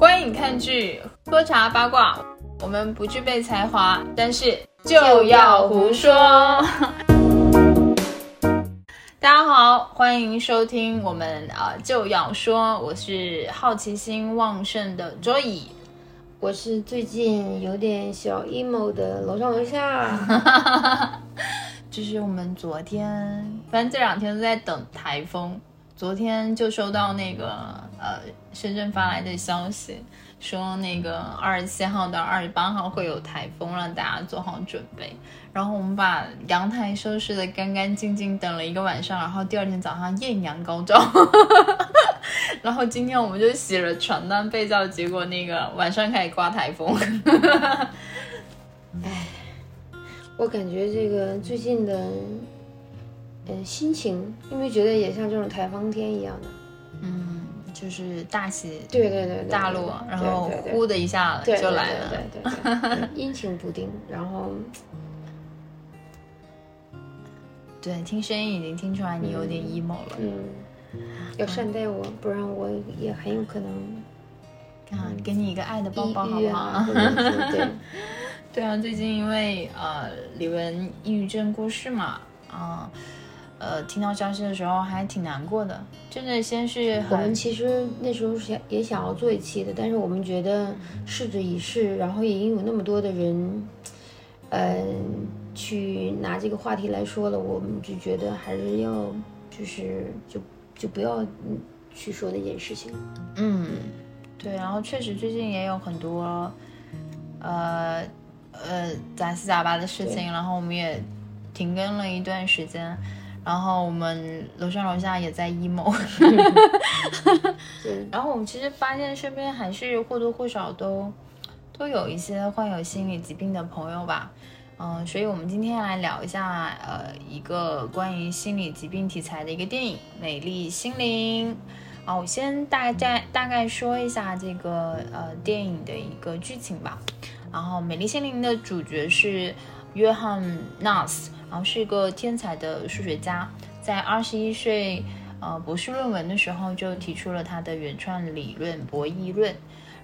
观影看剧，喝茶八卦。我们不具备才华，但是就要胡说。大家好，欢迎收听我们啊就要说，我是好奇心旺盛的周乙，我是最近有点小 emo 的楼上楼下。就是我们昨天，反正这两天都在等台风。昨天就收到那个呃深圳发来的消息，说那个二十七号到二十八号会有台风，让大家做好准备。然后我们把阳台收拾的干干净净，等了一个晚上，然后第二天早上艳阳高照。然后今天我们就洗了床单被罩，结果那个晚上开始刮台风。哎，我感觉这个最近的。嗯，心情，因为觉得也像这种台风天一样的，嗯，就是大喜，对对对，大陆，然后呼的一下就来了，对对对，阴晴不定，然后，对，听声音已经听出来你有点 emo 了，嗯，要善待我，不然我也很有可能，啊，给你一个爱的抱抱好不好？对，对啊，最近因为呃李玟抑郁症过世嘛，啊。呃，听到消息的时候还挺难过的，真的。先是我们其实那时候想也想要做一期的，但是我们觉得逝者已逝，然后已经有那么多的人，嗯，去拿这个话题来说了，我们就觉得还是要，就是就就不要去说那件事情。嗯，对。然后确实最近也有很多，呃呃杂七杂八的事情，然后我们也停更了一段时间。然后我们楼上楼下也在 emo，对。然后我们其实发现身边还是或多或少都都有一些患有心理疾病的朋友吧，嗯，所以我们今天来聊一下，呃，一个关于心理疾病题材的一个电影《美丽心灵》。啊，我先大概大概说一下这个呃电影的一个剧情吧。然后《美丽心灵》的主角是约翰·纳斯。然后是一个天才的数学家，在二十一岁，呃，博士论文的时候就提出了他的原创理论博弈论，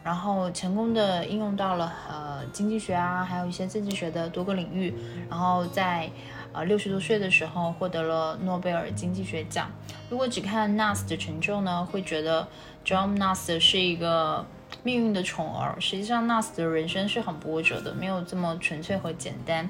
然后成功的应用到了呃经济学啊，还有一些政治学的多个领域，然后在呃六十多岁的时候获得了诺贝尔经济学奖。如果只看 Nas 的成就呢，会觉得 John Nas 是一个命运的宠儿，实际上 Nas 的人生是很波折的，没有这么纯粹和简单。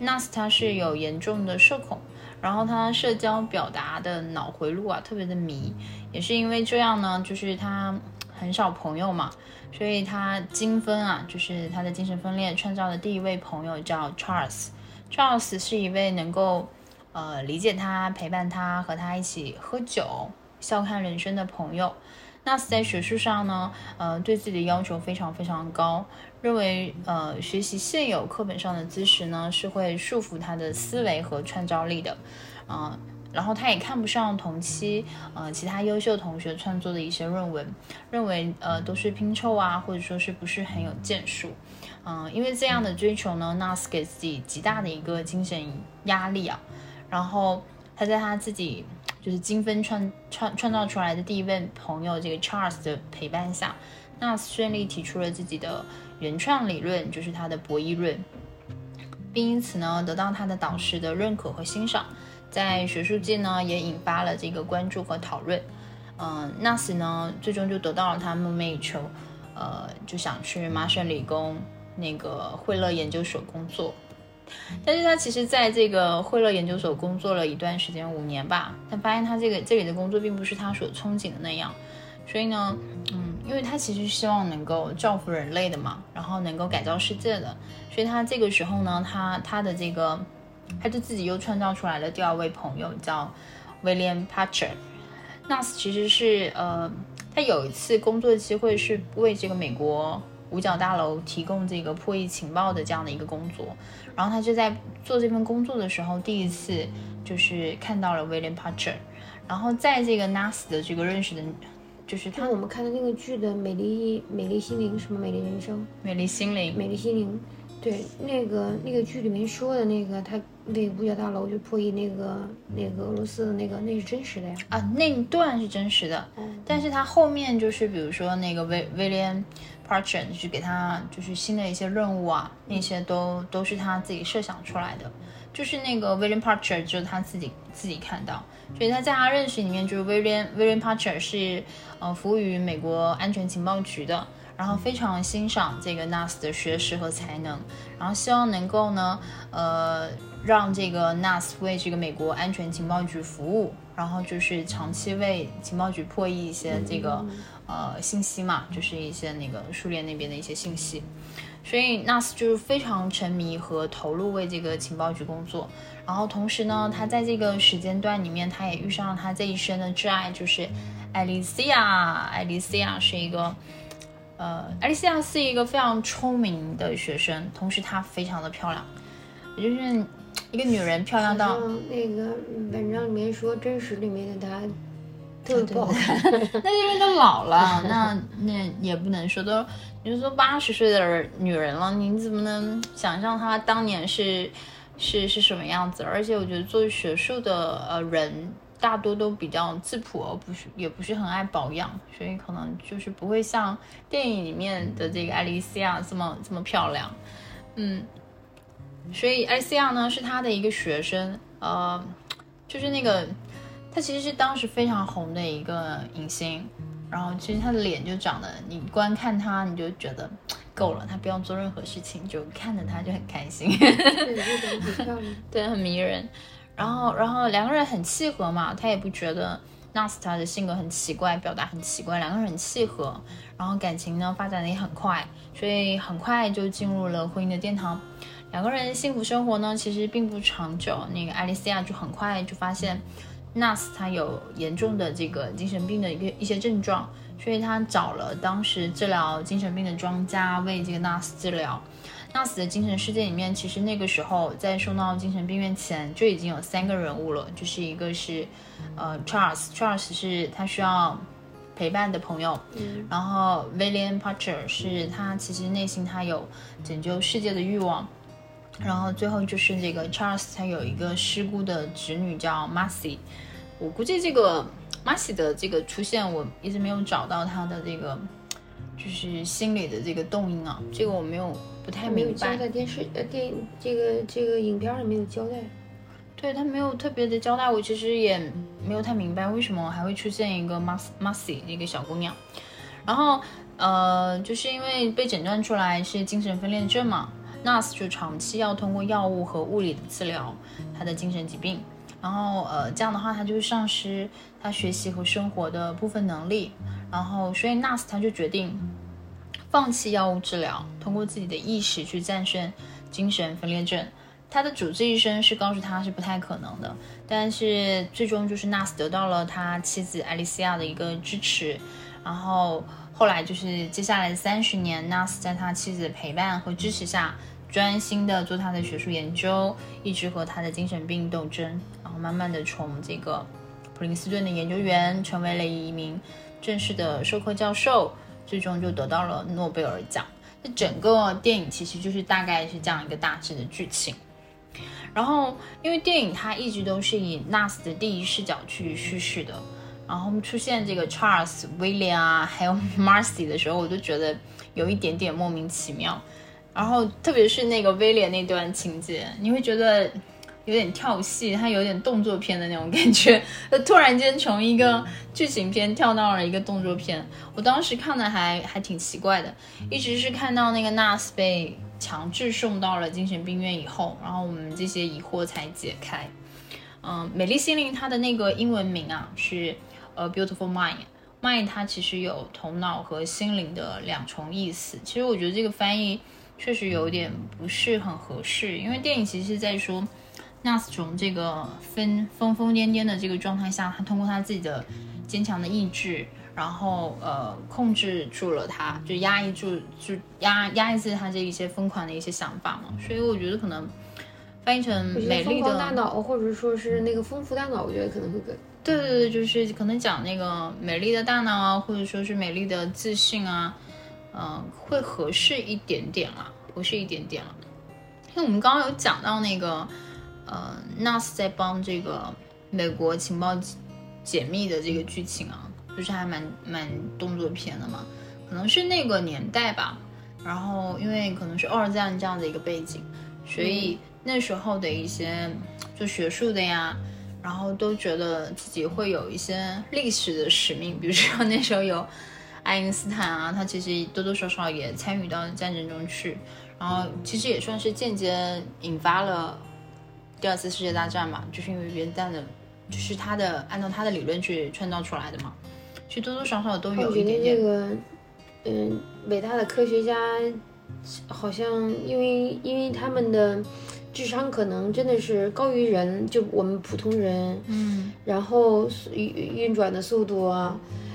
Nas 他是有严重的社恐，然后他社交表达的脑回路啊特别的迷，也是因为这样呢，就是他很少朋友嘛，所以他精分啊，就是他的精神分裂创造的第一位朋友叫 Charles，Charles 是一位能够呃理解他、陪伴他、和他一起喝酒、笑看人生的朋友。Nas 在学术上呢，呃，对自己的要求非常非常高。认为，呃，学习现有课本上的知识呢，是会束缚他的思维和创造力的，啊，然后他也看不上同期，呃，其他优秀同学创作的一些论文，认为，呃，都是拼凑啊，或者说是不是很有建树，嗯，因为这样的追求呢，Nas 给自己极大的一个精神压力啊，然后他在他自己就是精分创创创造出来的第一位朋友这个 Charles 的陪伴下，Nas 顺利提出了自己的。原创理论就是他的博弈论，并因此呢得到他的导师的认可和欣赏，在学术界呢也引发了这个关注和讨论。嗯，Nas 呢最终就得到了他梦寐以求，呃就想去麻省理工那个惠勒研究所工作，但是他其实在这个惠勒研究所工作了一段时间，五年吧，但发现他这个这里的工作并不是他所憧憬的那样。所以呢，嗯，因为他其实希望能够造福人类的嘛，然后能够改造世界的，所以他这个时候呢，他他的这个，他就自己又创造出来了第二位朋友，叫 William Patcher。Nas 其实是呃，他有一次工作机会是为这个美国五角大楼提供这个破译情报的这样的一个工作，然后他就在做这份工作的时候，第一次就是看到了 William Patcher，然后在这个 Nas 的这个认识的。就是他我们看的那个剧的《美丽美丽心灵》，什么美丽人生？美丽心灵，美丽心灵。对，那个那个剧里面说的那个，他那个五角大楼就破译那个那个俄罗斯的那个，那是真实的呀。啊，那一段是真实的，嗯但是他后面就是比如说那个威威廉 Parcher 就是给他就是新的一些任务啊，那些都都是他自己设想出来的。就是那个 William Parcher，就是他自己自己看到，所以他在他认识里面，就是 William William Parcher 是呃服务于美国安全情报局的，然后非常欣赏这个 NAS 的学识和才能，然后希望能够呢呃让这个 NAS 为这个美国安全情报局服务，然后就是长期为情报局破译一些这个呃信息嘛，就是一些那个苏联那边的一些信息。所以 NAS 就是非常沉迷和投入为这个情报局工作，然后同时呢，他在这个时间段里面，他也遇上了他这一生的挚爱，就是艾丽西亚。艾丽西亚是一个，呃，艾丽西亚是一个非常聪明的学生，同时她非常的漂亮，也就是一个女人漂亮到，那个文章里面说，真实里面的她特别不好看。那是因为都老了，那 那也不能说都，你就说八十岁的女人了，你怎么能想象她当年是是是什么样子？而且我觉得做学术的呃人大多都比较质朴，而不是也不是很爱保养，所以可能就是不会像电影里面的这个爱丽丝亚这么这么漂亮，嗯，所以艾丽西亚呢是他的一个学生，呃，就是那个。她其实是当时非常红的一个影星，然后其实他的脸就长得，你观看他你就觉得够了，他不用做任何事情，就看着他就很开心，对，很迷人。然后，然后两个人很契合嘛，他也不觉得 Nas 他的性格很奇怪，表达很奇怪，两个人很契合，然后感情呢发展的也很快，所以很快就进入了婚姻的殿堂。两个人幸福生活呢，其实并不长久。那个艾丽西亚就很快就发现。Nas 他有严重的这个精神病的一个一些症状，所以他找了当时治疗精神病的专家为这个 Nas 治疗。Nas 的精神世界里面，其实那个时候在送到精神病院前就已经有三个人物了，就是一个是呃 Charles，Charles 是他需要陪伴的朋友，嗯，然后 William Parcher 是他其实内心他有拯救世界的欲望。然后最后就是这个 Charles，他有一个失孤的侄女叫 Marcy。我估计这个 Marcy 的这个出现，我一直没有找到他的这个就是心里的这个动因啊，这个我没有不太没有明白。交代电视呃电影这个这个影片里没有交代。对他没有特别的交代，我其实也没有太明白为什么还会出现一个 Mas Marcy 一个小姑娘。然后呃，就是因为被诊断出来是精神分裂症嘛。Nas 就长期要通过药物和物理的治疗他的精神疾病，然后呃这样的话他就会丧失他学习和生活的部分能力，然后所以 Nas 他就决定放弃药物治疗，通过自己的意识去战胜精神分裂症。他的主治医生是告诉他是不太可能的，但是最终就是 Nas 得到了他妻子艾丽西亚的一个支持，然后后来就是接下来的三十年，Nas 在他妻子的陪伴和支持下。专心的做他的学术研究，一直和他的精神病斗争，慢慢的从这个普林斯顿的研究员成为了一名正式的授课教授，最终就得到了诺贝尔奖。这整个电影其实就是大概是这样一个大致的剧情。然后，因为电影它一直都是以 Nas 的第一视角去叙事的，然后出现这个 Charles、William 啊，还有 Marcy 的时候，我就觉得有一点点莫名其妙。然后，特别是那个威廉那段情节，你会觉得有点跳戏，它有点动作片的那种感觉，就 突然间从一个剧情片跳到了一个动作片。我当时看的还还挺奇怪的，一直是看到那个 Nas 被强制送到了精神病院以后，然后我们这些疑惑才解开。嗯，美丽心灵它的那个英文名啊是呃 Beautiful Mind，Mind 它其实有头脑和心灵的两重意思。其实我觉得这个翻译。确实有点不是很合适，因为电影其实是在说，Nas 从这个疯疯疯癫癫的这个状态下，他通过他自己的坚强的意志，然后呃控制住了他，就压抑住，就压压抑住他这一些疯狂的一些想法嘛。所以我觉得可能翻译成美丽的大脑，或者说是那个丰富大脑，我觉得可能会更对对对，就是可能讲那个美丽的大脑啊，或者说是美丽的自信啊。嗯，会合适一点点啦，合适一点点了。因为我们刚刚有讲到那个，呃，Nas 在帮这个美国情报解密的这个剧情啊，就是还蛮蛮动作片的嘛，可能是那个年代吧。然后因为可能是二战这样的一个背景，所以那时候的一些做学术的呀，然后都觉得自己会有一些历史的使命，比如说那时候有爱因斯坦啊，他其实多多少少也参与到战争中去，然后其实也算是间接引发了第二次世界大战嘛，就是因为原弹的，就是他的按照他的理论去创造出来的嘛，其实多多少少都有一点点。嗯，伟大的科学家好像因为因为他们的智商可能真的是高于人，就我们普通人，嗯，然后运运转的速度啊，嗯，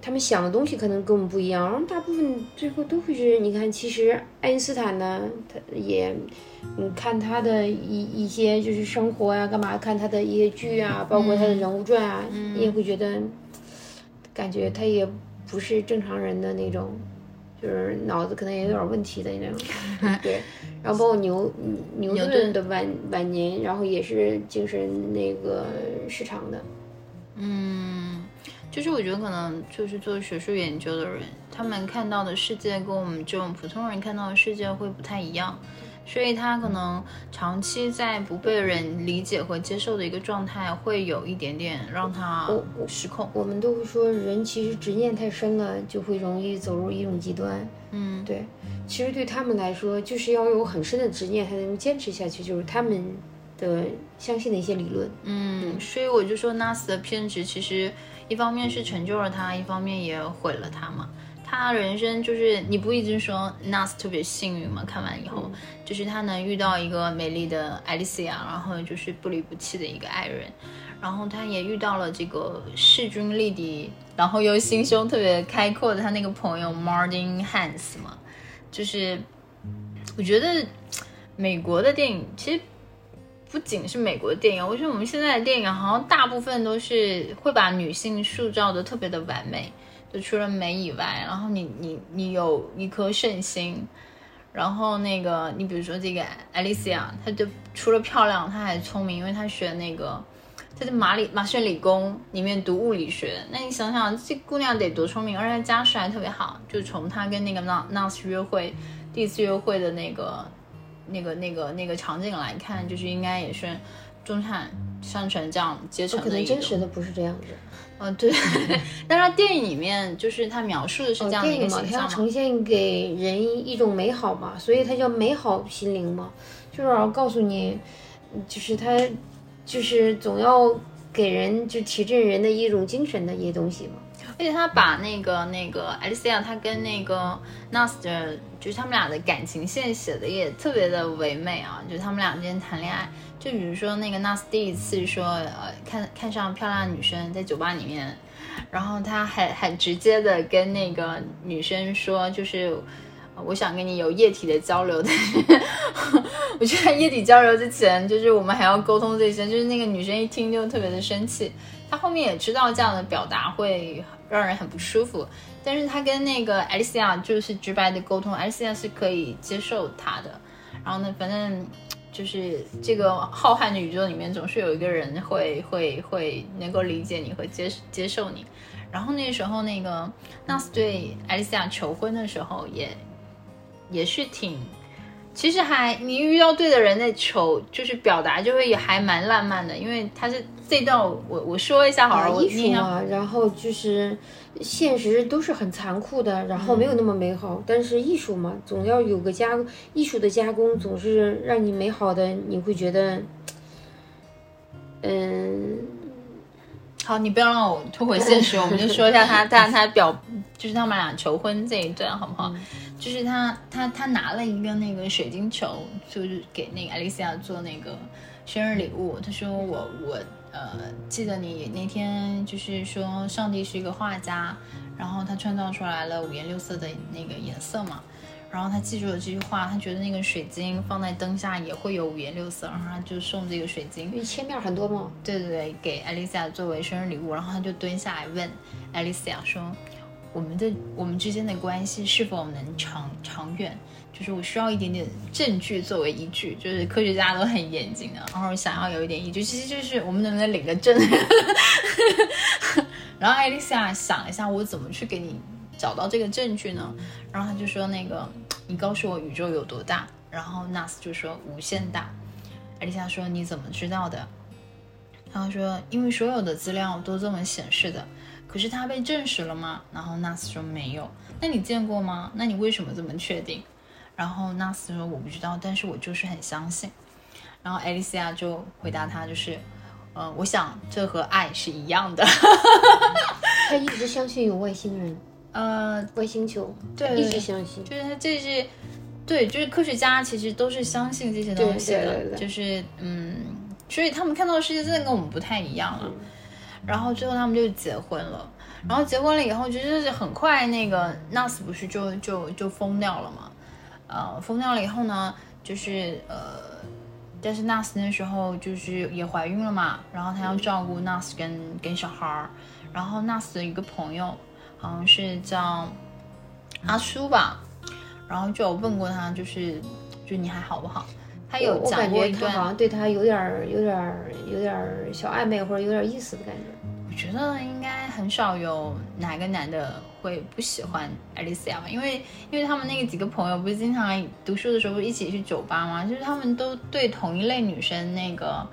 他们想的东西可能跟我们不一样，然后大部分最后都会是，你看，其实爱因斯坦呢，他也，你看他的一一些就是生活呀，干嘛看他的一些剧啊，包括他的人物传啊，你也会觉得，感觉他也。不是正常人的那种，就是脑子可能也有点问题的那种，对。然后包括牛牛顿的晚晚年，然后也是精神那个失常的。嗯，就是我觉得可能就是做学术研究的人，他们看到的世界跟我们这种普通人看到的世界会不太一样。所以他可能长期在不被人理解和接受的一个状态，会有一点点让他失控。我们都会说，人其实执念太深了，就会容易走入一种极端。嗯，对。其实对他们来说，就是要有很深的执念才能坚持下去，就是他们的相信的一些理论。嗯，所以我就说，NAS 的偏执其实一方面是成就了他，一方面也毁了他嘛。他人生就是你不一直说 Nas 特别幸运嘛？看完以后，就是他能遇到一个美丽的 Alicia，然后就是不离不弃的一个爱人，然后他也遇到了这个势均力敌，然后又心胸特别开阔的他那个朋友 Martin Hans 嘛。就是我觉得美国的电影其实不仅是美国的电影，我觉得我们现在的电影好像大部分都是会把女性塑造的特别的完美。就除了美以外，然后你你你有一颗圣心，然后那个你比如说这个 Alicia，她就除了漂亮，她还聪明，因为她学那个她在马里麻省理工里面读物理学。那你想想，这姑娘得多聪明，而且家世还特别好。就从她跟那个 Nas 约会，第一次约会的那个那个那个那个场景来看，就是应该也是中产上层这样阶层的。可能真实的不是这样子。嗯，对，但是电影里面就是他描述的是这样的一个形象嘛，他要呈现给人一种美好嘛，所以它叫美好心灵嘛，就是要告诉你，就是他，就是总要给人就提振人的一种精神的一些东西嘛。而且他把那个那个 Alicia，他跟那个 Nas 的，就是他们俩的感情线写的也特别的唯美啊，就是他们俩之间谈恋爱。就比如说那个 Nas 第一次说，呃，看看上漂亮的女生在酒吧里面，然后他很很直接的跟那个女生说，就是我想跟你有液体的交流，但 是我觉得液体交流之前，就是我们还要沟通这些，就是那个女生一听就特别的生气，她后面也知道这样的表达会让人很不舒服，但是他跟那个 Alicia 就是直白的沟通，Alicia 是可以接受他的，然后呢，反正。就是这个浩瀚的宇宙里面，总是有一个人会会会能够理解你，会接接受你。然后那时候，那个纳斯对艾丽丝亚求婚的时候，也也是挺，其实还你遇到对的人在求，就是表达就会也还蛮浪漫的，因为他是这段我我说一下好了，我艺术嘛，然后就是。现实都是很残酷的，然后没有那么美好。但是艺术嘛，总要有个加艺术的加工，总是让你美好的，你会觉得，嗯，好，你不要让我拖回现实，我们就说一下他他他表，就是他们俩求婚这一段好不好？就是他他他拿了一个那个水晶球，就是给那个艾丽西亚做那个生日礼物。他说我我。呃，记得你那天就是说上帝是一个画家，然后他创造出来了五颜六色的那个颜色嘛，然后他记住了这句话，他觉得那个水晶放在灯下也会有五颜六色，然后他就送这个水晶，因为切面很多嘛。对对对，给艾丽西亚作为生日礼物，然后他就蹲下来问艾丽西亚说：“我们的我们之间的关系是否能长长远？就是我需要一点点证据作为依据，就是科学家都很严谨的，然后想要有一点依据，其实就是我们能不能领个证。然后艾丽西亚想一下，我怎么去给你找到这个证据呢？然后他就说：“那个，你告诉我宇宙有多大？”然后纳斯就说：“无限大。”艾丽西亚说：“你怎么知道的？”他说：“因为所有的资料都这么显示的。”可是它被证实了吗？然后纳斯说没有。那你见过吗？那你为什么这么确定？然后纳斯说我不知道，但是我就是很相信。然后艾丽西亚就回答他，就是，呃，我想这和爱是一样的。他一直相信有外星人，呃，外星球，对，一直相信。就是他这是，对，就是科学家其实都是相信这些东西的，就是嗯，所以他们看到的世界真的跟我们不太一样了。然后最后他们就结婚了，然后结婚了以后，就是很快那个纳斯不是就就就疯掉了嘛，呃，疯掉了以后呢，就是呃，但是 Nas 那时候就是也怀孕了嘛，然后他要照顾 Nas 跟跟小孩儿，然后 Nas 的一个朋友好像是叫阿叔吧，然后就有问过他，就是就你还好不好？他有讲过一段，好像对他有点儿、有点儿、有点儿小暧昧或者有点意思的感觉。我觉得应该很少有哪个男的会不喜欢爱丽丝亚吧，因为因为他们那个几个朋友不是经常读书的时候不是一起去酒吧吗？就是他们都对同一类女生那个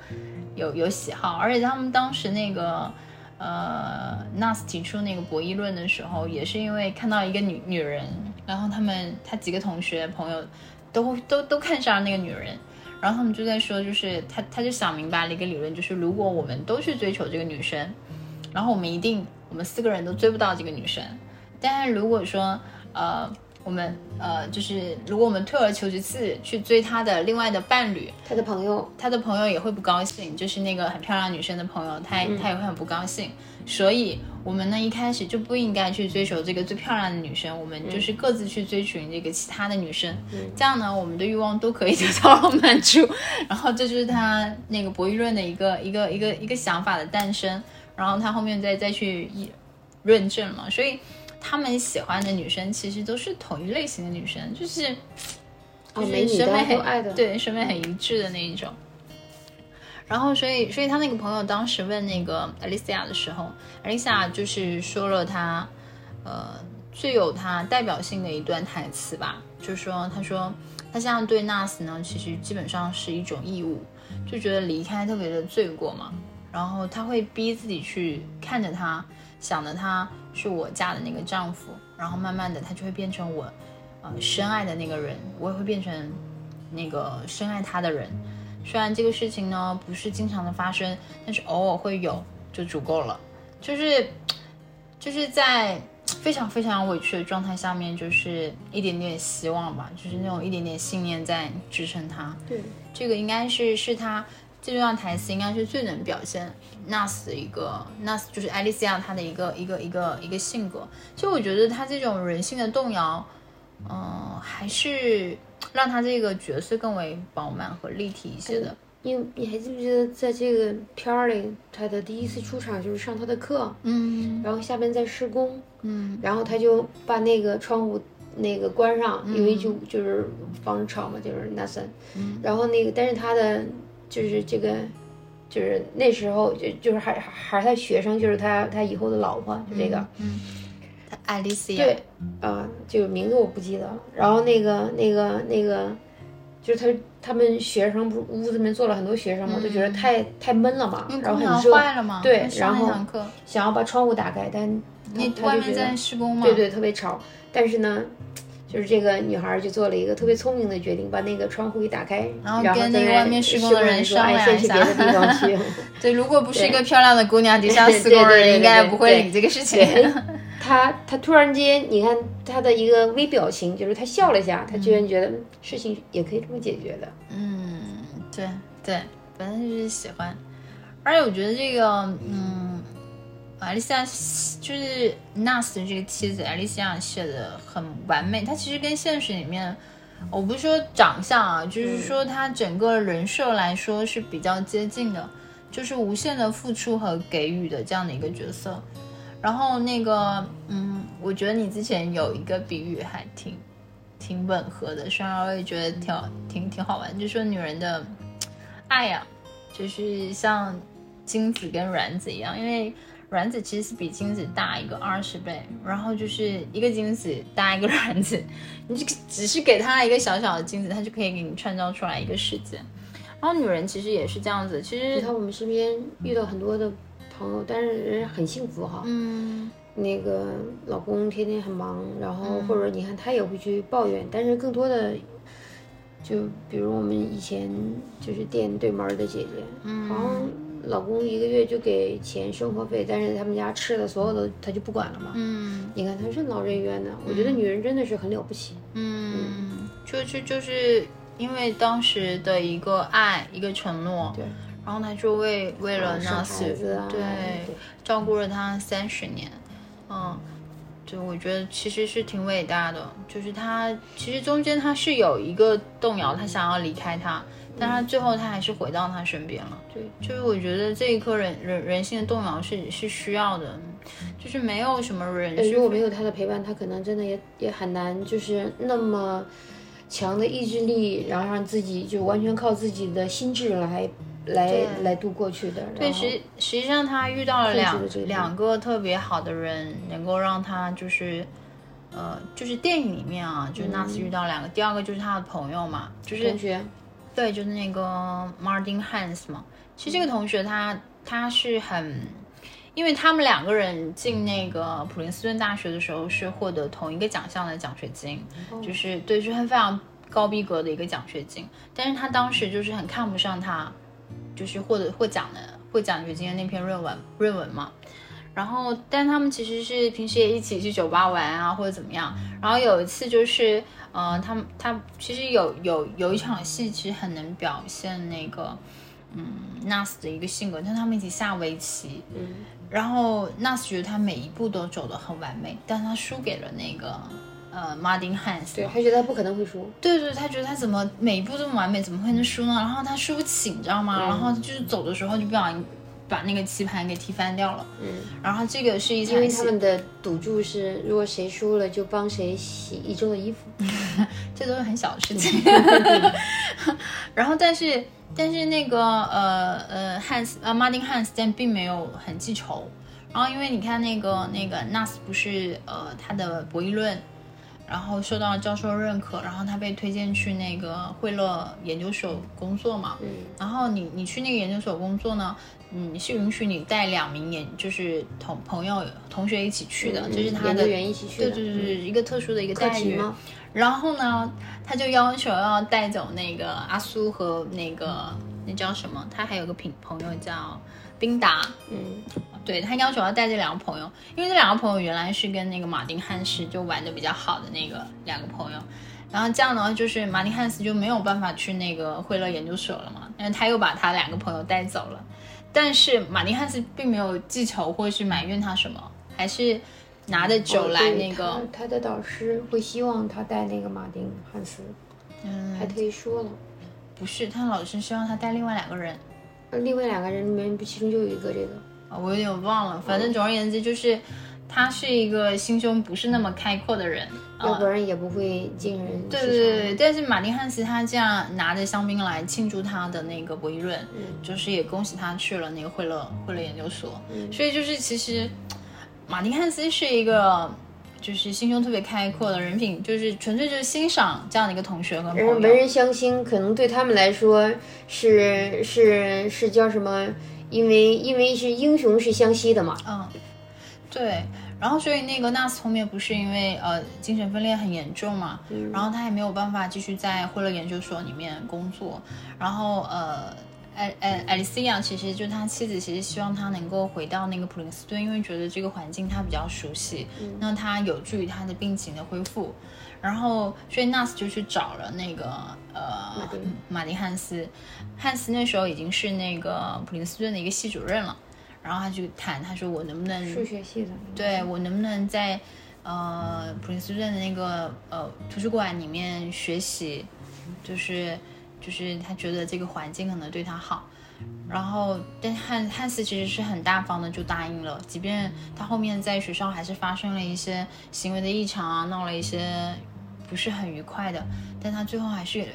有有喜好，而且他们当时那个呃，Nas 提出那个博弈论的时候，也是因为看到一个女女人，然后他们他几个同学朋友都都都看上了那个女人。然后他们就在说，就是他他就想明白了一个理论，就是如果我们都去追求这个女生，然后我们一定我们四个人都追不到这个女生。但是如果说呃我们呃就是如果我们退而求其次去追他的另外的伴侣，他的朋友，他的朋友也会不高兴，就是那个很漂亮女生的朋友，他他也会很不高兴。所以，我们呢一开始就不应该去追求这个最漂亮的女生，我们就是各自去追寻这个其他的女生，这样呢，我们的欲望都可以得到满足。然后，这就是他那个博弈论的一个一个一个一个想法的诞生。然后他后面再再去论证嘛，所以他们喜欢的女生其实都是同一类型的女生，就是就是审美很对审美很一致的那一种。然后，所以，所以他那个朋友当时问那个 Alicia 的时候，Alicia 就是说了他，呃，最有他代表性的一段台词吧，就是说，他说他现在对 Nas 呢，其实基本上是一种义务，就觉得离开特别的罪过嘛，然后他会逼自己去看着他，想的他是我嫁的那个丈夫，然后慢慢的他就会变成我，呃，深爱的那个人，我也会变成那个深爱他的人。虽然这个事情呢不是经常的发生，但是偶尔会有就足够了。就是，就是在非常非常委屈的状态下面，就是一点点希望吧，就是那种一点点信念在支撑他。对，这个应该是是他这段台词应该是最能表现 Nas 的一个 Nas，就是艾丽丝亚她的一个一个一个一个性格。其实我觉得她这种人性的动摇，嗯，还是。让她这个角色更为饱满和立体一些的。你你还记不记得，在这个片儿里，他的第一次出场就是上他的课，嗯，然后下边在施工，嗯，然后他就把那个窗户那个关上，因为就就是防止吵嘛，就是那森，嗯，然后那个但是他的就是这个就是那时候就就是还还是他学生，就是他他以后的老婆就这个，嗯。爱丽丝对，啊，这个名字我不记得了。然后那个、那个、那个，就是他他们学生不是屋子里面坐了很多学生嘛，都觉得太太闷了嘛，然后很热，对，然后想要把窗户打开，但你外面在施工吗？对对，特别吵。但是呢，就是这个女孩就做了一个特别聪明的决定，把那个窗户一打开，然后跟那个外面施工的人商量一下。对，如果不是一个漂亮的姑娘，底下施工的人应该不会理这个事情。他他突然间，你看他的一个微表情，就是他笑了一下，他居然觉得事情也可以这么解决的。嗯，对对，反正就是喜欢。而且我觉得这个，嗯，艾丽西亚就是 Nas 这个妻子，艾丽西亚写的很完美。她其实跟现实里面，我不是说长相啊，就是说她整个人设来说是比较接近的，就是无限的付出和给予的这样的一个角色。然后那个，嗯，我觉得你之前有一个比喻还挺挺吻合的，虽然我也觉得挺挺挺好玩，就说女人的爱呀、就是像精子跟卵子一样，因为卵子其实是比精子大一个二十倍，然后就是一个精子搭一个卵子，你就只是给它一个小小的精子，它就可以给你创造出来一个世界。然后女人其实也是这样子，其实你看我们身边遇到很多的朋友，但是人家很幸福哈。嗯那个老公天天很忙，然后或者你看他也会去抱怨，但是更多的，就比如我们以前就是店对门的姐姐，嗯好像老公一个月就给钱生活费，但是他们家吃的所有的他就不管了嘛。嗯。你看他任劳任怨的，我觉得女人真的是很了不起。嗯，就是就是因为当时的一个爱，一个承诺，对，然后他就为为了生那孩子啊，对。对照顾了他三十年，嗯，就我觉得其实是挺伟大的，就是他其实中间他是有一个动摇，他想要离开他，但他最后他还是回到他身边了。对，就是我觉得这一刻人人人性的动摇是是需要的，就是没有什么人呃如果没有他的陪伴，他可能真的也也很难，就是那么强的意志力，然后让自己就完全靠自己的心智来来来度过去的。对，实实际上他遇到了两了两个特别好的人，能够让他就是，呃，就是电影里面啊，就是纳斯遇到两个，第二个就是他的朋友嘛，就是同学，对，就是那个 Martin Hans 嘛。其实这个同学他他是很，因为他们两个人进那个普林斯顿大学的时候是获得同一个奖项的奖学金，就是对，是很非常高逼格的一个奖学金。但是他当时就是很看不上他，就是获得获奖的获奖学金的那篇论文论文嘛。然后，但他们其实是平时也一起去酒吧玩啊，或者怎么样。然后有一次就是，呃，他们他其实有有有一场戏，其实很能表现那个，嗯，Nas 的一个性格，就他们一起下围棋，嗯，然后 Nas 觉得他每一步都走得很完美，但他输给了那个呃 Martin Hans，对，他觉得他不可能会输。对对，他觉得他怎么每一步这么完美，怎么会能输呢？然后他输不起，你知道吗？然后就是走的时候就不小心把那个棋盘给踢翻掉了。嗯，然后这个是一因为，他们的赌注是，如果谁输了就帮谁洗一周的衣服。这都是很小的事情。然后，但是但是那个呃呃汉斯呃 Martin Hans 但并没有很记仇。然后，因为你看那个那个 Nas 不是呃他的博弈论，然后受到教授认可，然后他被推荐去那个惠勒研究所工作嘛。嗯，然后你你去那个研究所工作呢，嗯，是允许你带两名研就是同朋友同学一起去的，这是他的员一起去的。对对对对，一个特殊的一个待遇。吗？然后呢，他就要求要带走那个阿苏和那个那叫什么？他还有个朋朋友叫宾达，嗯，对他要求要带这两个朋友，因为这两个朋友原来是跟那个马丁汉斯就玩的比较好的那个两个朋友，然后这样的话就是马丁汉斯就没有办法去那个惠勒研究所了嘛，但是他又把他两个朋友带走了，但是马丁汉斯并没有记仇或是埋怨他什么，还是拿着酒来那个，他他的导师会希望他带那个马丁汉斯，嗯，还特意说了。不是，他老师希望他带另外两个人。呃另外两个人里面不，其中就有一个这个。啊，我有点忘了，反正总而言之就是，他是一个心胸不是那么开阔的人。要不然也不会进人对对对对，但是马丁汉斯他这样拿着香槟来庆祝他的那个博弈论，嗯就是也恭喜他去了那个惠勒惠勒研究所。嗯所以就是其实马丁汉斯是一个就是心胸特别开阔的人品，就是纯粹就是欣赏这样的一个同学和朋友。人文人相亲，可能对他们来说是是是叫什么？因为因为是英雄是相惜的嘛。嗯，对。然后，所以那个纳斯后面不是因为呃精神分裂很严重嘛，嗯然后他也没有办法继续在惠勒研究所里面工作。然后呃，艾艾艾丽西亚其实就他妻子，其实希望他能够回到那个普林斯顿，因为觉得这个环境他比较熟悉，那他有助于他的病情的恢复。然后，所以纳斯就去找了那个呃马丁汉斯，汉斯那时候已经是那个普林斯顿的一个系主任了。然后他就谈，他说我能不能数学系的。对我能不能在呃普林斯顿的那个呃图书馆里面学习，就是就是他觉得这个环境可能对他好，然后，但汉汉斯其实是很大方的，就答应了。即便他后面在学校还是发生了一些行为的异常啊，闹了一些不是很愉快的，但他最后还是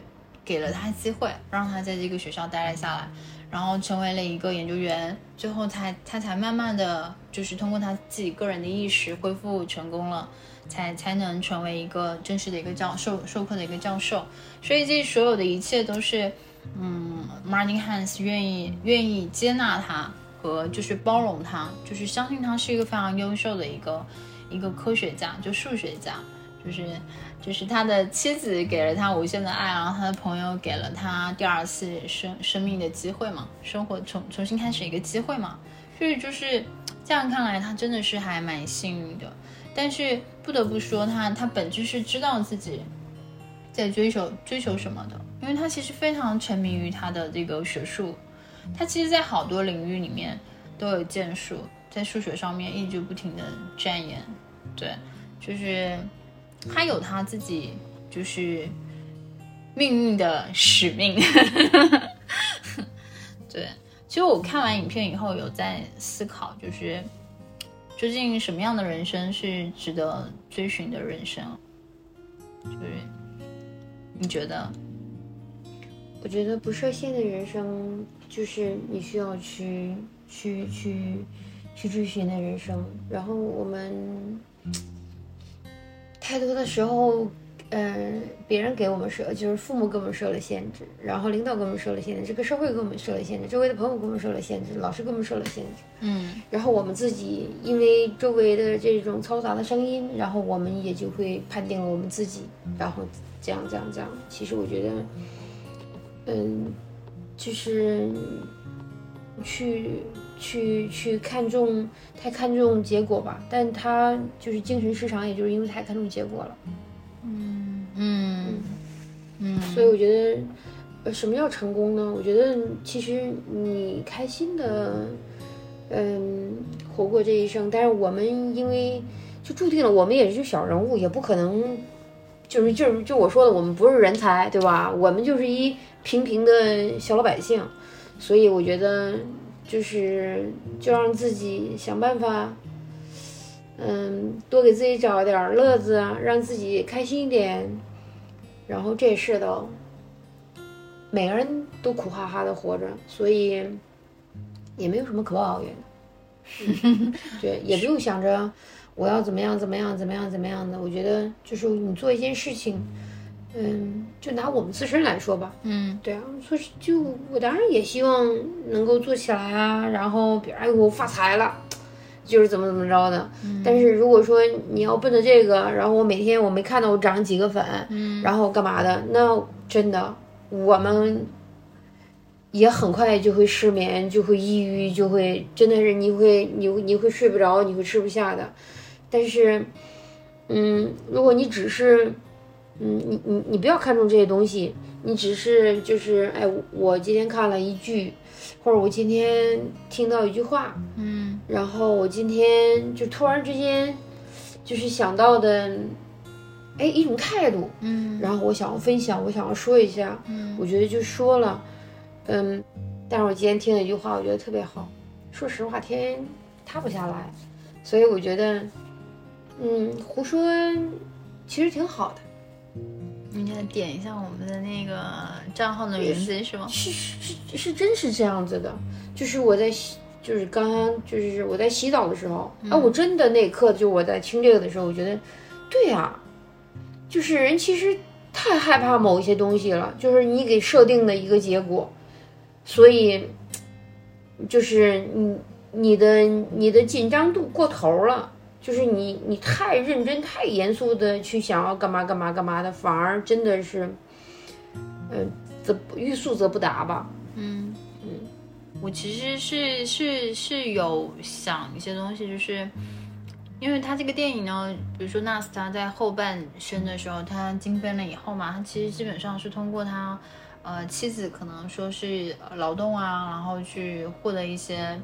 给了他机会，让他在这个学校待了下来，然后成为了一个研究员。最后才他才慢慢的就是通过他自己个人的意识恢复成功了，才才能成为一个正式的一个教授授课的一个教授。所以这所有的一切都是。嗯，Martin Hans 愿意愿意接纳他和就是包容他，就是相信他是一个非常优秀的一个一个科学家，就数学家，就是就是他的妻子给了他无限的爱，然后他的朋友给了他第二次生生命的机会嘛，生活重重新开始一个机会嘛，所以就是这样看来，他真的是还蛮幸运的。但是不得不说，他他本质是知道自己在追求追求什么的。因为他其实非常沉迷于他的这个学术，他其实，在好多领域里面都有建树，在数学上面一直不停的钻研，对，就是他有他自己就是命运的使命，对。其实我看完影片以后有在思考，就是究竟什么样的人生是值得追寻的人生，就是你觉得？我觉得不设限的人生就是你需要去去去去追寻的人生。然后我们 太多的时候，嗯，别人给我们设，就是父母给我们设了限制，然后领导给我们设了限制，这个社会给我们设了限制，周围的朋友给我们设了限制，老师给我们设了限制。嗯。然后我们自己因为周围的这种嘈杂的声音，然后我们也就会判定了我们自己，然后这样这样这样。其实我觉得。嗯，就是去去去看重太看重结果吧，但他就是精神失常，也就是因为太看重结果了。嗯嗯嗯，所以我觉得，什么叫成功呢？我觉得其实你开心的，嗯，活过这一生。但是我们因为就注定了，我们也是小人物，也不可能，就是就是就我说的，我们不是人才，对吧？我们就是一。平平的小老百姓，所以我觉得就是就让自己想办法，嗯，多给自己找点乐子啊，让自己开心一点。然后这世道每个人都苦哈哈的活着，所以也没有什么可抱怨的。对，也不用想着我要怎么样怎么样怎么样怎么样的。我觉得就是你做一件事情。嗯，就拿我们自身来说吧，嗯，对啊，说是就我当然也希望能够做起来啊，然后比如哎我发财了，就是怎么怎么着的。但是如果说你要奔着这个，然后我每天我没看到我涨几个粉，嗯，然后干嘛的，那真的我们也很快就会失眠，就会抑郁，就会真的是你会你你会睡不着，你会吃不下的。但是，嗯，如果你只是。嗯，你你你不要看重这些东西，你只是就是哎，我今天看了一句，或者我今天听到一句话，嗯，然后我今天就突然之间就是想到的，哎，一种态度，嗯，然后我想要分享，我想要说一下，嗯，我觉得就说了，嗯，但是我今天听了一句话，我觉得特别好，说实话，天塌不下来，所以我觉得，嗯，胡说其实挺好的。你看，点一下我们的那个账号的名字是吗？是是是是，真是这样子的。就是我在洗，就是刚刚就是我在洗澡的时候，啊，我真的那一刻就我在听这个的时候，我觉得，对呀，就是人其实太害怕某一些东西了，就是你给设定的一个结果，所以就是你你的你的紧张度过头了。就是你，你太认真、太严肃的去想要干嘛干嘛干嘛的，反而真的是，嗯，则欲速则不达吧。嗯嗯，我其实是是是有想一些东西，就是因为他这个电影呢，比如说纳斯他在后半生的时候，他精分了以后嘛，他其实基本上是通过他呃妻子可能说是劳动啊，然后去获得一些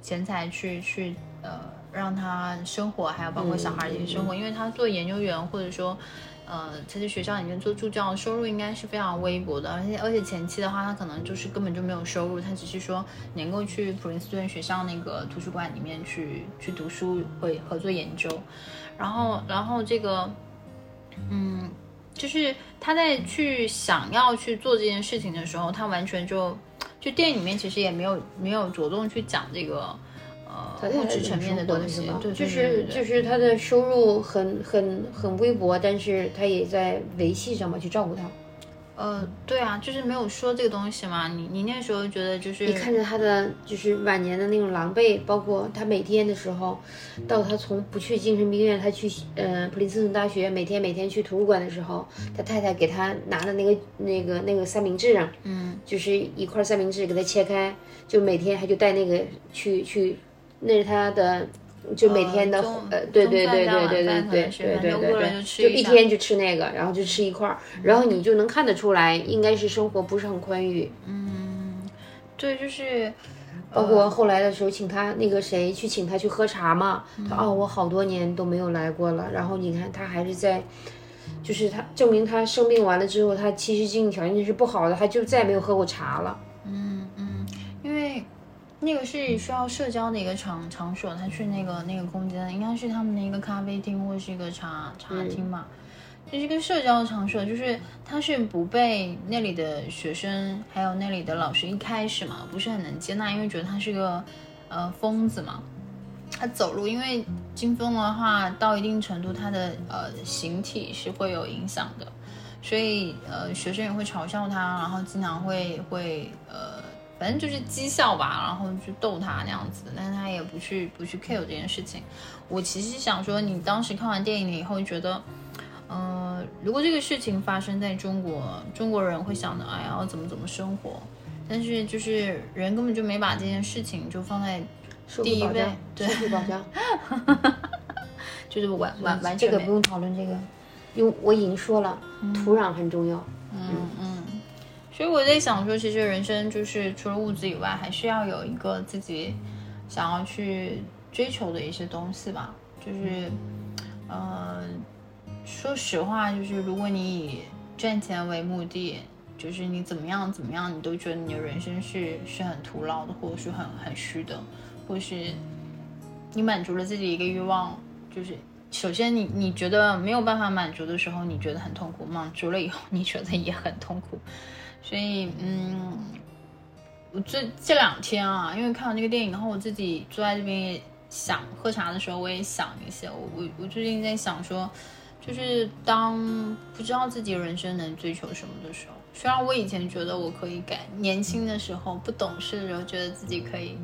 钱财去去呃。让他生活，还有包括小孩的一些生活，因为他做研究员，或者说呃，他在学校里面做助教，收入应该是非常微薄的，而且而且前期的话，他可能就是根本就没有收入，他只是说能够去普林斯顿学校那个图书馆里面去去读书，会合作研究，然后然后这个，嗯，就是他在去想要去做这件事情的时候，他完全就就电影里面其实也没有没有着重去讲这个。呃，物质层面的东西，对，就是就是他的收入很很很微薄，但是他也在维系上嘛，去照顾他。呃，对啊，就是没有说这个东西嘛。你你那时候觉得就是你看着他的就是晚年的那种狼狈，包括他每天的时候，到他从不去精神病院，他去呃普林斯顿大学，每天每天去图书馆的时候，他太太给他拿的那个那个那个三明治啊，嗯，就是一块三明治给他切开，就每天他就带那个去去。那是他的，就每天的，呃，对对对对对对对对对对，就一天就吃那个，然后就吃一块儿，然后你就能看得出来，应该是生活不是很宽裕。嗯，对，就是包括后来的时候，请他那个谁去请他去喝茶嘛，他哦，我好多年都没有来过了。然后你看他还是在，就是他证明他生病完了之后，他其实经济条件是不好的，他就再也没有喝过茶了。那个是需要社交的一个场场所，他去那个那个空间，应该是他们的一个咖啡厅或者是一个茶茶厅嘛，就是一个社交的场所，就是他是不被那里的学生还有那里的老师一开始嘛不是很能接纳，因为觉得他是个呃疯子嘛，他走路因为金风的话到一定程度他的呃形体是会有影响的，所以呃学生也会嘲笑他，然后经常会会呃。反正就是讥笑吧，然后去逗他那样子，但是他也不去不去 care 这件事情。我其实想说，你当时看完电影了以后，觉得，呃，如果这个事情发生在中国，中国人会想的，哎呀，要怎么怎么生活？但是就是人根本就没把这件事情就放在第一位，对，社会保障，就是完完完全这个不用讨论这个，因为我已经说了，土壤很重要，嗯嗯。所以我在想说，其实人生就是除了物质以外，还是要有一个自己想要去追求的一些东西吧。就是，呃，说实话，就是如果你以赚钱为目的，就是你怎么样怎么样，你都觉得你的人生是是很徒劳的，或者是很很虚的，或是你满足了自己一个欲望，就是首先你你觉得没有办法满足的时候，你觉得很痛苦；满足了以后，你觉得也很痛苦。所以，嗯，我这这两天啊，因为看完那个电影，然后我自己坐在这边也想喝茶的时候，我也想一些。我我我最近在想说，就是当不知道自己人生能追求什么的时候，虽然我以前觉得我可以改，年轻的时候不懂事的时候，觉得自己可以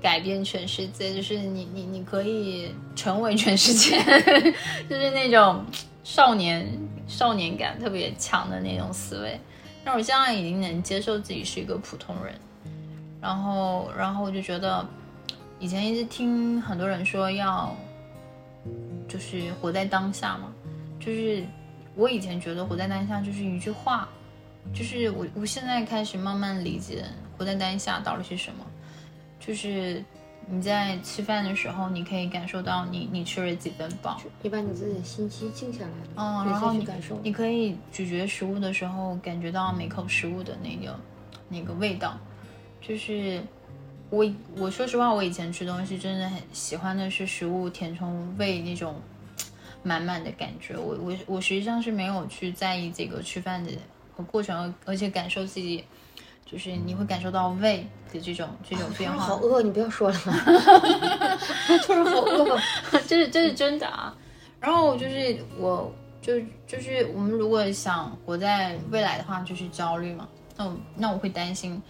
改变全世界，就是你你你可以成为全世界，就是那种少年少年感特别强的那种思维。但我现在已经能接受自己是一个普通人，然后，然后我就觉得，以前一直听很多人说要，就是活在当下嘛，就是我以前觉得活在当下就是一句话，就是我我现在开始慢慢理解活在当下到底是什么，就是。你在吃饭的时候，你可以感受到你你吃了几分饱，你把你自己的心机静下来了，嗯，然后你感受，你可以咀嚼食物的时候，感觉到每口食物的那个那个味道。就是我我说实话，我以前吃东西真的很喜欢的是食物填充胃那种满满的感觉。我我我实际上是没有去在意这个吃饭的过程，而且感受自己。就是你会感受到胃的这种这种变化。好饿，你不要说了。就是好饿，这是这是真的啊。然后就是我，就就是我们如果想活在未来的话，就是焦虑嘛。那我那我会担心，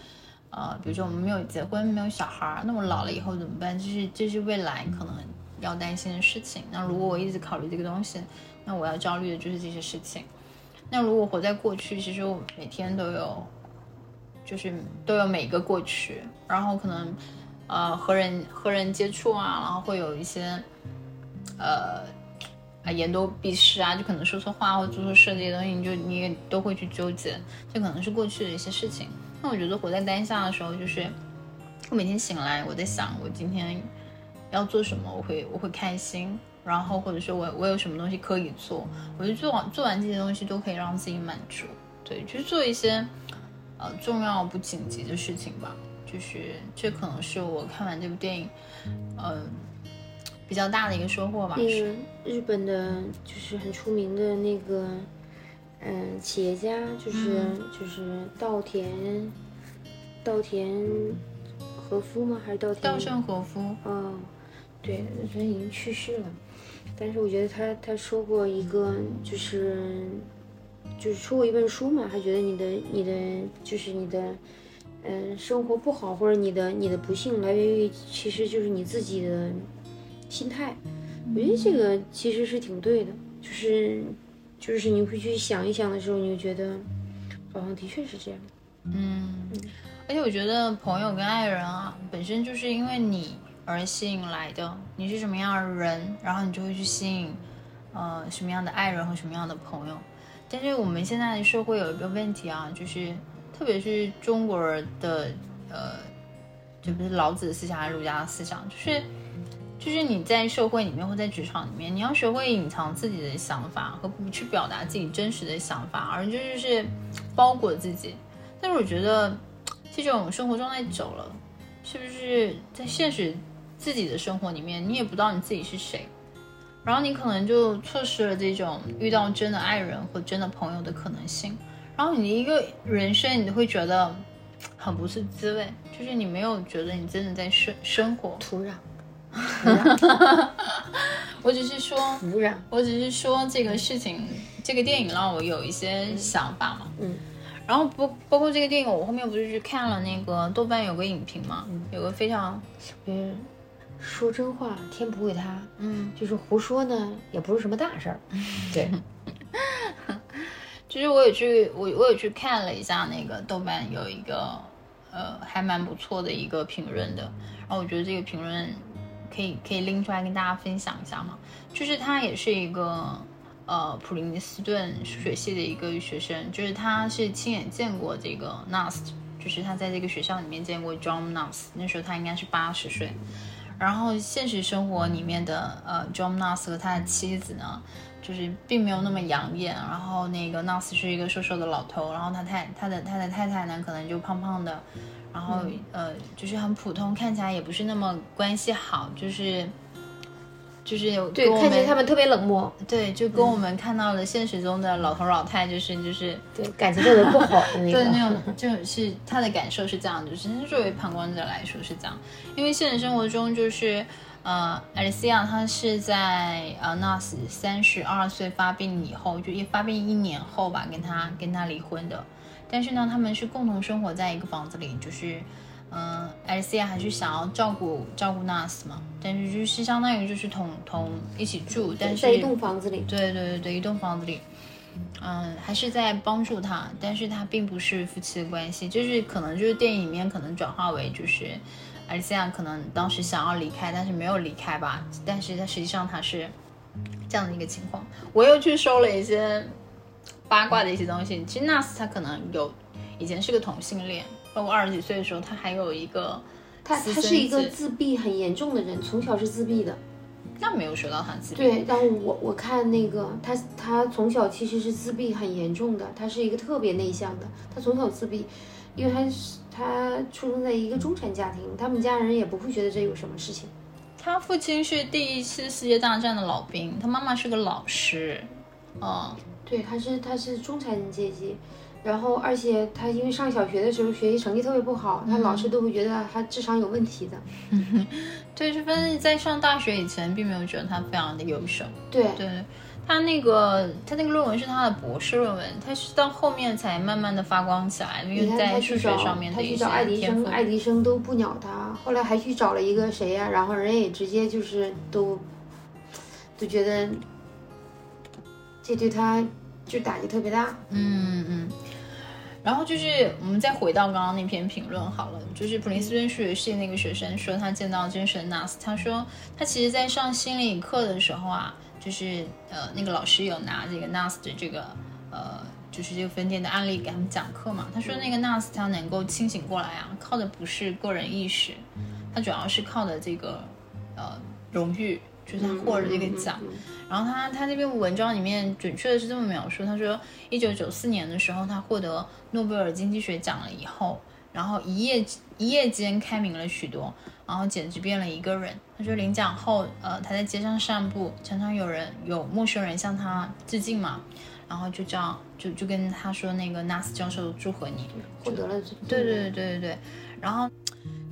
呃，比如说我们没有结婚，没有小孩，那我老了以后怎么办？就是这是未来可能要担心的事情。那如果我一直考虑这个东西，那我要焦虑的就是这些事情。那如果活在过去，其实我每天都有。就是都有每个过去，然后可能，呃，和人和人接触啊，然后会有一些，呃，啊，言多必失啊，就可能说错话或做错事这些东西，你就你也都会去纠结，这可能是过去的一些事情。那我觉得活在当下的时候，就是我每天醒来，我在想我今天要做什么，我会我会开心，然后或者说我我有什么东西可以做，我就做完做完这些东西都可以让自己满足。对，就是做一些呃重要不紧急的事情吧。就是这可能是我看完这部电影，嗯，比较大的一个收获吧。那个日本的，就是很出名的那个，嗯，企业家，就是就是稻田，稻田和夫吗？还是稻田？稻盛和夫。哦，对，人已经去世了。但是我觉得他他说过一个，就是就是出过一本书嘛，他觉得你的你的就是你的。嗯，生活不好或者你的你的不幸来源于，其实就是你自己的心态。我觉得这个其实是挺对的，就是就是你会去想一想的时候，你就觉得好像的确是这样。嗯，而且我觉得朋友跟爱人啊，本身就是因为你而吸引来的。你是什么样的人，然后你就会去吸引呃什么样的爱人和什么样的朋友。但是我们现在的社会有一个问题啊，就是。特别是中国人的，呃，就不是老子的思想还是儒家的思想，就是，就是你在社会里面或在职场里面，你要学会隐藏自己的想法和不去表达自己真实的想法，而就是包裹自己。但是我觉得这种生活状态久了，是不是在现实自己的生活里面，你也不知道你自己是谁，然后你可能就错失了这种遇到真的爱人和真的朋友的可能性。然后你一个人生，你都会觉得很不是滋味，就是你没有觉得你真的在生生活。土壤，我只是说土壤，我只是说这个事情，这个电影让我有一些想法嘛。嗯。然后包包括这个电影，我后面不是去看了那个豆瓣有个影评嘛，有个非常，嗯，说真话天不会塌，嗯，就是胡说呢也不是什么大事儿，对。其实我也去，我我也去看了一下那个豆瓣有一个，呃，还蛮不错的一个评论的。然后我觉得这个评论可以可以拎出来跟大家分享一下嘛。就是他也是一个呃普林斯顿数学系的一个学生，就是他是亲眼见过这个 Nast，就是他在这个学校里面见过 John Nast，那时候他应该是八十岁。然后现实生活里面的呃 John Nast 和他的妻子呢？就是并没有那么养眼，然后那个 Nas 是一个瘦瘦的老头，然后他太他的他的太太呢，可能就胖胖的，然后呃就是很普通，看起来也不是那么关系好，就是就是有对，看起来他们特别冷漠，对，就跟我们看到了现实中的老头老太就是就是对感情特别不好的那 个，对那种就是他的感受是这样，就是作为旁观者来说是这样，因为现实生活中就是。呃，艾丽西亚她是在呃纳斯三十二岁发病以后，就一发病一年后吧，跟他跟他离婚的。但是呢，他们是共同生活在一个房子里，就是，嗯，艾丽西亚还是想要照顾照顾纳斯嘛，但是就是相当于就是同同一起住，但是在一栋房子里，对对对对，一栋房子里，嗯，还是在帮助他，但是他并不是夫妻的关系，就是可能就是电影里面可能转化为就是。艾丽西亚可能当时想要离开，但是没有离开吧。但是他实际上他是这样的一个情况。我又去搜了一些八卦的一些东西。其实纳斯他可能有以前是个同性恋，包括二十几岁的时候他还有一个他他是一个自闭很严重的人，从小是自闭的。那没有说到他自闭。对，但我我看那个他他从小其实是自闭很严重的，他是一个特别内向的，他从小自闭，因为他是。他出生在一个中产家庭，他们家人也不会觉得这有什么事情。他父亲是第一次世界大战的老兵，他妈妈是个老师。嗯，对，他是他是中产阶级，然后而且他因为上小学的时候学习成绩特别不好，他老师都会觉得他智商有问题的。对，是反正在上大学以前并没有觉得他非常的优秀。对对。他那个，他那个论文是他的博士论文，他是到后面才慢慢的发光起来，因为在数学上面的一些爱迪生，爱迪生都不鸟他，后来还去找了一个谁呀，然后人也直接就是都，都觉得，这对他就打击特别大。嗯嗯。然后就是我们再回到刚刚那篇评论好了，就是普林斯顿数学系那个学生说他见到真实的 Nas，他说他其实在上心理课的时候啊。就是呃，那个老师有拿这个 NAS 的这个呃，就是这个分店的案例给他们讲课嘛。他说那个 NAS 他能够清醒过来啊，靠的不是个人意识，他主要是靠的这个呃荣誉就是他获了这个奖。然后他他那篇文章里面准确的是这么描述，他说一九九四年的时候他获得诺贝尔经济学奖了以后，然后一夜一夜间开明了许多，然后简直变了一个人。他说领奖后，呃，他在街上散步，常常有人有陌生人向他致敬嘛，然后就叫就就跟他说那个纳斯教授祝贺你获得了，对对对对对对，然后。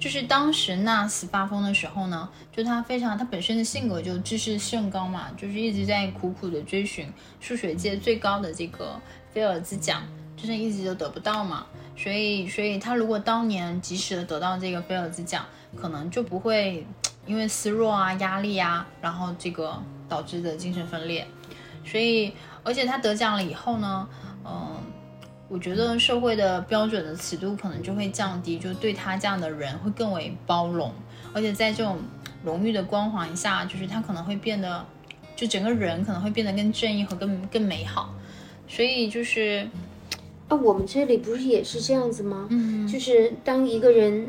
就是当时纳斯发疯的时候呢，就他非常他本身的性格就知识甚高嘛，就是一直在苦苦的追寻数学界最高的这个菲尔兹奖，就是一直都得不到嘛，所以所以他如果当年及时的得到这个菲尔兹奖，可能就不会因为思弱啊、压力啊，然后这个导致的精神分裂，所以而且他得奖了以后呢，嗯。我觉得社会的标准的尺度可能就会降低，就对他这样的人会更为包容，而且在这种荣誉的光环下，就是他可能会变得，就整个人可能会变得更正义和更更美好。所以就是，啊，我们这里不是也是这样子吗？嗯，就是当一个人，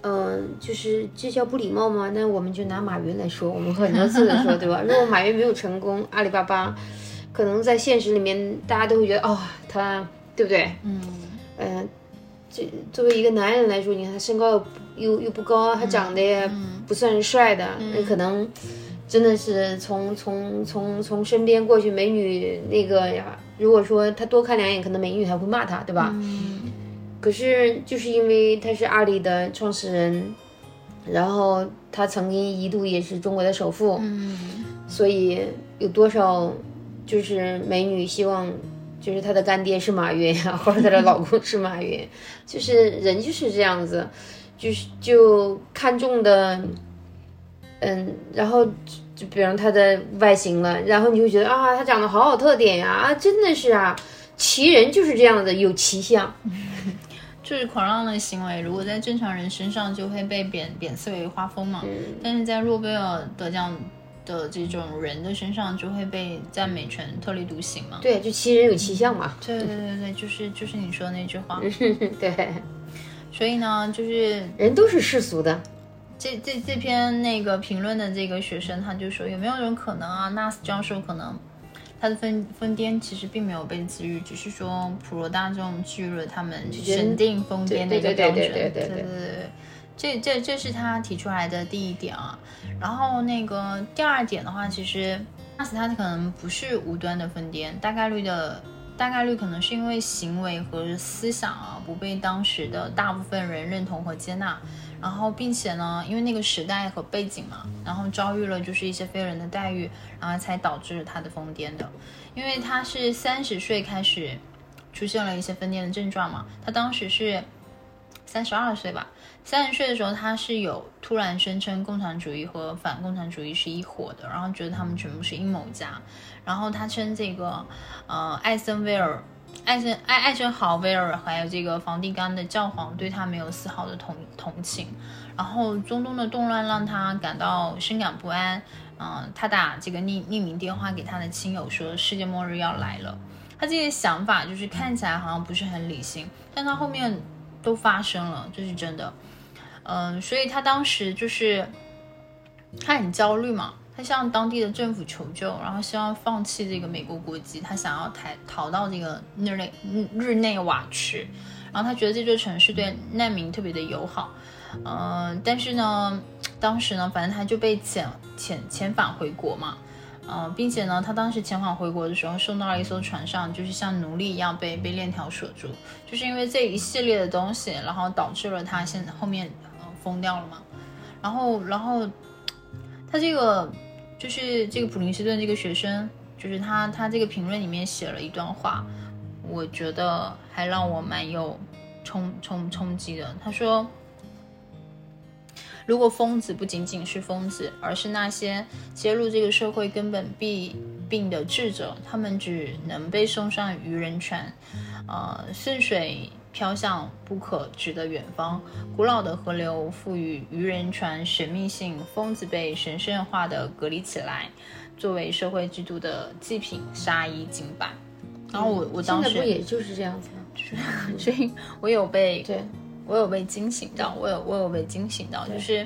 嗯，就是这叫不礼貌吗？那我们就拿马云来说，我们很多次的说，对吧？如果马云没有成功，阿里巴巴可能在现实里面大家都会觉得，哦，他。对不对？嗯，呃，这作为一个男人来说，你看他身高又又不高，他长得也不算是帅的，那可能真的是从从从从身边过去美女那个呀，如果说他多看两眼，可能美女还会骂他，对吧？嗯。可是就是因为他是阿里的创始人，然后他曾经一度也是中国的首富，嗯，所以有多少就是美女希望。就是她的干爹是马云呀，或者她的老公是马云，就是人就是这样子，就是就看中的，嗯，然后就比如他的外形了，然后你就觉得啊，他长得好好特点呀，啊，真的是啊，奇人就是这样的，有奇相，就是狂浪的行为，如果在正常人身上就会被贬贬斥为花疯嘛，但是在诺贝尔得奖。的这种人的身上就会被赞美成特立独行嘛？对，就奇人有奇相嘛。对对对对，就是就是你说的那句话。对，所以呢，就是人都是世俗的。这这这篇那个评论的这个学生他就说，有没有一种可能啊？纳斯教授可能他的疯疯癫其实并没有被治愈，只是说普罗大众治愈了他们审定疯癫的一个标准。对对对对对对。这这这是他提出来的第一点啊，然后那个第二点的话，其实纳斯他可能不是无端的疯癫，大概率的大概率可能是因为行为和思想啊不被当时的大部分人认同和接纳，然后并且呢，因为那个时代和背景嘛，然后遭遇了就是一些非人的待遇，然后才导致他的疯癫的，因为他是三十岁开始出现了一些疯癫的症状嘛，他当时是三十二岁吧。三十岁的时候，他是有突然声称共产主义和反共产主义是一伙的，然后觉得他们全部是阴谋家，然后他称这个，呃，艾森威尔、艾森艾艾森豪威尔还有这个梵蒂冈的教皇对他没有丝毫的同同情，然后中东的动乱让他感到深感不安，嗯，他打这个匿匿名电话给他的亲友说世界末日要来了，他这些想法就是看起来好像不是很理性，但他后面都发生了，这是真的。嗯，所以他当时就是他很焦虑嘛，他向当地的政府求救，然后希望放弃这个美国国籍，他想要逃逃到这个日内日内瓦去，然后他觉得这座城市对难民特别的友好，嗯，但是呢，当时呢，反正他就被遣遣遣返回国嘛。嗯，并且呢，他当时前往回国的时候，送到了一艘船上，就是像奴隶一样被被链条锁住，就是因为这一系列的东西，然后导致了他现在后面疯掉了嘛。然后，然后他这个就是这个普林斯顿这个学生，就是他他这个评论里面写了一段话，我觉得还让我蛮有冲冲冲击的。他说。如果疯子不仅仅是疯子，而是那些揭露这个社会根本弊病的智者，他们只能被送上愚人船，呃，顺水飘向不可知的远方。古老的河流赋予渔人船神秘性，疯子被神圣化的隔离起来，作为社会制度的祭品，杀一儆百。然后我我当时不也就是这样子吗？所以，我有被对。我有被惊醒到，我有我有被惊醒到，就是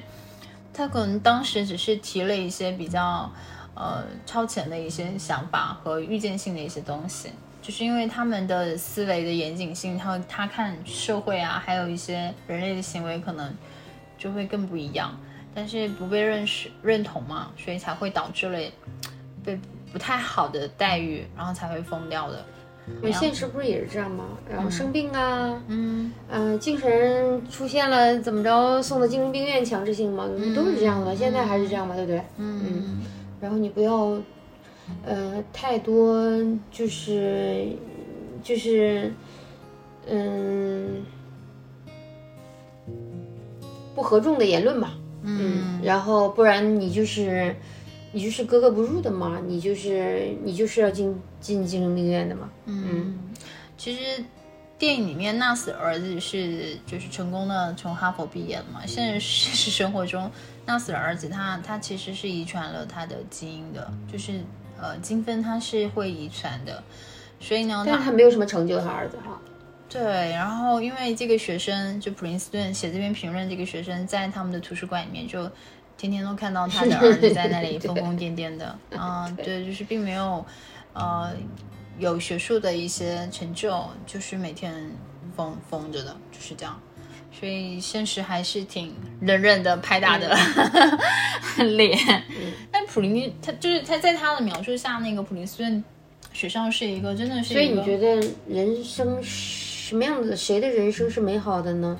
他可能当时只是提了一些比较呃超前的一些想法和预见性的一些东西，就是因为他们的思维的严谨性，然后他看社会啊，还有一些人类的行为可能就会更不一样，但是不被认识认同嘛，所以才会导致了被不太好的待遇，然后才会疯掉的。现实不是也是这样吗？然后生病啊，嗯嗯、精神出现了怎么着，送到精神病院强制性嘛，都是这样的，现在还是这样嘛，对不对？嗯。然后你不要，呃，太多就是就是，嗯，不合众的言论吧。嗯，然后不然你就是你就是格格不入的嘛，你就是你就是要进进精神病院的嘛。嗯，其实电影里面纳斯的儿子是就是成功的从哈佛毕业了嘛。现在 现实生活中，纳斯的儿子他他其实是遗传了他的基因的，就是呃金分他是会遗传的，所以呢但是他没有什么成就，他儿子哈。对，然后因为这个学生就普林斯顿写这篇评论，这个学生在他们的图书馆里面就天天都看到他的儿子在那里疯疯癫癫的，啊、对，就是并没有呃有学术的一些成就，就是每天疯疯着的，就是这样。所以现实还是挺冷冷的拍打的 脸，但普林他就是他在他的描述下，那个普林斯顿学校是一个真的是所以你觉得人生什么样子？谁的人生是美好的呢？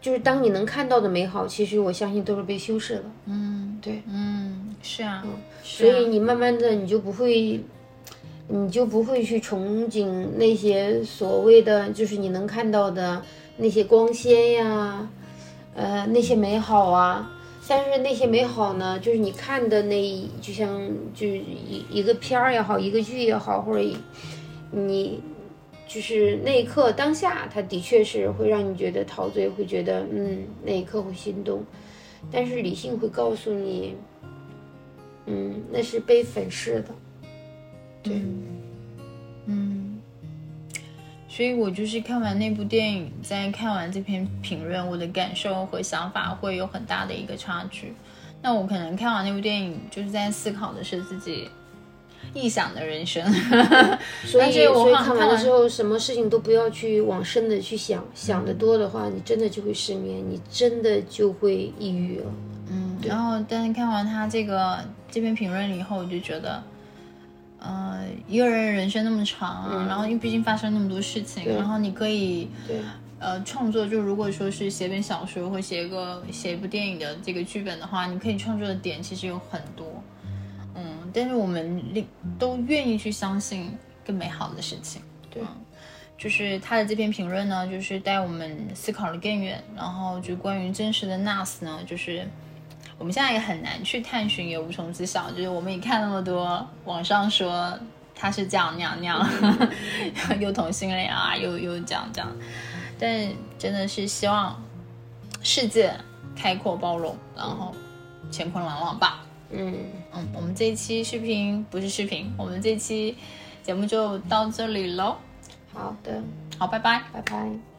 就是当你能看到的美好，其实我相信都是被修饰了。嗯对，嗯是啊，是啊所以你慢慢的你就不会，你就不会去憧憬那些所谓的就是你能看到的那些光鲜呀，呃，那些美好啊。但是那些美好呢，就是你看的那，就像就是一一个片儿也好，一个剧也好，或者你就是那一刻当下，它的确是会让你觉得陶醉，会觉得嗯，那一刻会心动。但是理性会告诉你，嗯，那是被粉饰的。对，所以我就是看完那部电影，再看完这篇评论，我的感受和想法会有很大的一个差距。那我可能看完那部电影，就是在思考的是自己臆想的人生。所以我所以看看完看完了之后，什么事情都不要去往深的去想，想的多的话，你真的就会失眠，你真的就会抑郁了。嗯，然后但是看完他这个这篇评论以后，我就觉得，呃，一个人人生那么长啊，然后因为毕竟发生那么多事情，然后你可以，呃创作，就如果说是写本小说或写一个写一部电影的这个剧本的话，你可以创作的点其实有很多，嗯，但是我们都愿意去相信更美好的事情，对。嗯就是他的这篇评论呢，就是带我们思考了更远，然后就关于真实的 NAS 呢，就是我们现在也很难去探寻，也无从知晓。就是我们也看那么多网上说他是这样那样那样，又同性恋啊，又又这样这样，但真的是希望世界开阔包容，然后乾坤朗朗吧。嗯，嗯，我们这一期视频不是视频，我们这期节目就到这里喽。好的，好，拜拜。拜拜。